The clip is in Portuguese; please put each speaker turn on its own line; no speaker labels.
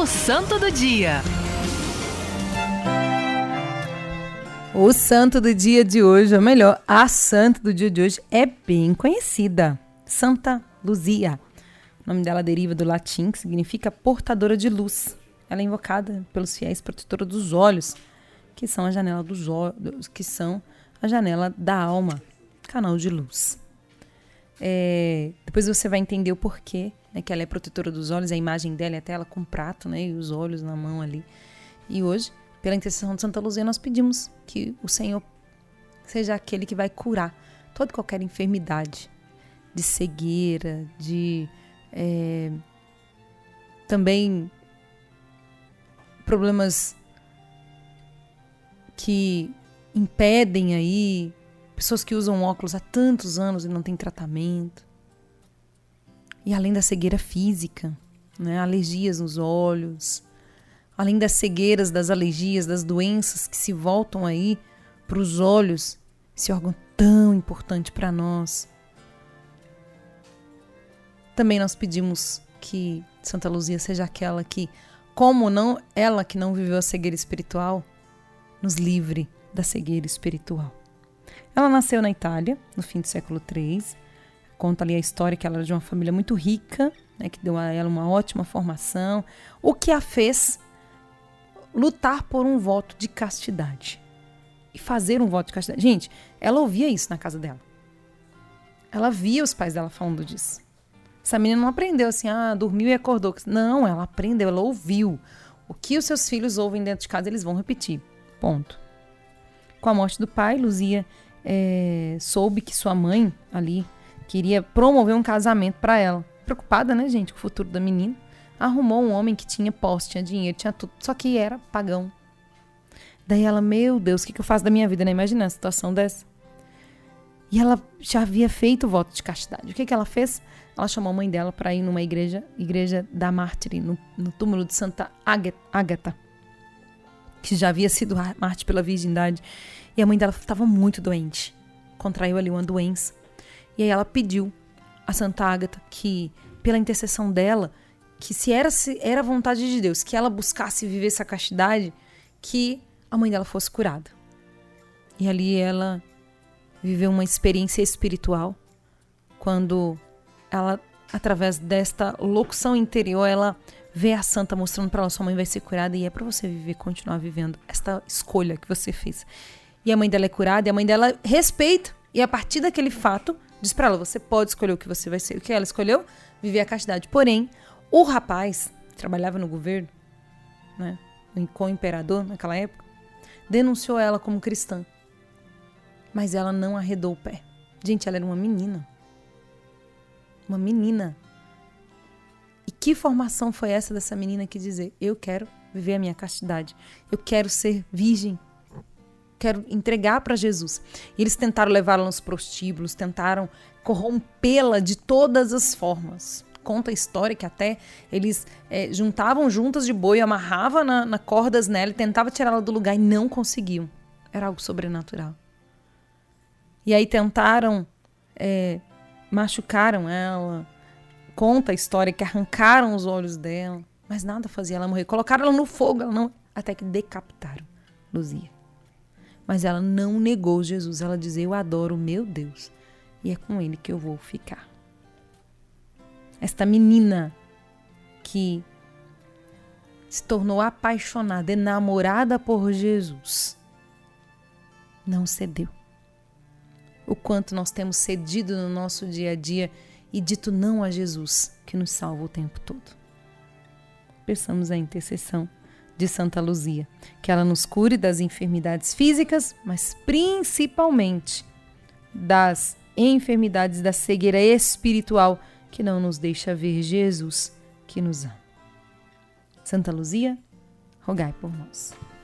O Santo do Dia.
O santo do dia de hoje, ou melhor, a santa do dia de hoje é bem conhecida. Santa Luzia. O nome dela deriva do latim, que significa portadora de luz. Ela é invocada pelos fiéis protetora dos olhos, que são a janela dos olhos, que são a janela da alma, canal de luz. É, depois você vai entender o porquê né, que ela é protetora dos olhos, a imagem dela é até ela com prato né, e os olhos na mão ali. E hoje, pela intercessão de Santa Luzia, nós pedimos que o Senhor seja aquele que vai curar toda qualquer enfermidade de cegueira, de é, também problemas que impedem aí pessoas que usam óculos há tantos anos e não têm tratamento. E além da cegueira física, né, alergias nos olhos, além das cegueiras, das alergias, das doenças que se voltam aí para os olhos, esse órgão tão importante para nós. Também nós pedimos que Santa Luzia seja aquela que, como não ela que não viveu a cegueira espiritual, nos livre da cegueira espiritual. Ela nasceu na Itália, no fim do século III. Conta ali a história que ela era de uma família muito rica, né, que deu a ela uma ótima formação, o que a fez lutar por um voto de castidade. E fazer um voto de castidade. Gente, ela ouvia isso na casa dela. Ela via os pais dela falando disso. Essa menina não aprendeu assim, ah, dormiu e acordou. Não, ela aprendeu, ela ouviu. O que os seus filhos ouvem dentro de casa, eles vão repetir. Ponto. Com a morte do pai, Luzia é, soube que sua mãe ali queria promover um casamento para ela. Preocupada, né, gente, com o futuro da menina. Arrumou um homem que tinha posse, tinha dinheiro, tinha tudo, só que era pagão. Daí ela, meu Deus, o que, que eu faço da minha vida, né? Imagina a situação dessa. E ela já havia feito o voto de castidade. O que, que ela fez? Ela chamou a mãe dela para ir numa igreja, igreja da Mártire, no, no túmulo de Santa Ágata, que já havia sido mártir pela virgindade. E a mãe dela estava muito doente, contraiu ali uma doença. E aí ela pediu a Santa Ágata que, pela intercessão dela, que se era, se era vontade de Deus, que ela buscasse viver essa castidade, que a mãe dela fosse curada. E ali ela viveu uma experiência espiritual quando ela, através desta locução interior, ela vê a santa mostrando para ela sua mãe vai ser curada e é para você viver, continuar vivendo esta escolha que você fez. E a mãe dela é curada e a mãe dela respeita e a partir daquele fato diz para ela você pode escolher o que você vai ser. O que ela escolheu? Viver a castidade. Porém, o rapaz trabalhava no governo, né, com o imperador naquela época, denunciou ela como cristã. Mas ela não arredou o pé. Gente, ela era uma menina. Uma menina. E que formação foi essa dessa menina que dizer: Eu quero viver a minha castidade. Eu quero ser virgem. Quero entregar para Jesus. E eles tentaram levá-la nos prostíbulos, tentaram corrompê-la de todas as formas. Conta a história que até eles é, juntavam juntas de boi, amarravam na, na cordas nela e tentavam tirá-la do lugar e não conseguiam. Era algo sobrenatural. E aí tentaram, é, machucaram ela. Conta a história que arrancaram os olhos dela, mas nada fazia ela morrer. Colocaram ela no fogo, ela não, até que decapitaram Luzia. Mas ela não negou Jesus. Ela dizia: Eu adoro meu Deus e é com ele que eu vou ficar. Esta menina que se tornou apaixonada, enamorada por Jesus, não cedeu o quanto nós temos cedido no nosso dia a dia e dito não a Jesus, que nos salva o tempo todo. Peçamos a intercessão de Santa Luzia, que ela nos cure das enfermidades físicas, mas principalmente das enfermidades da cegueira espiritual que não nos deixa ver Jesus que nos ama. Santa Luzia, rogai por nós.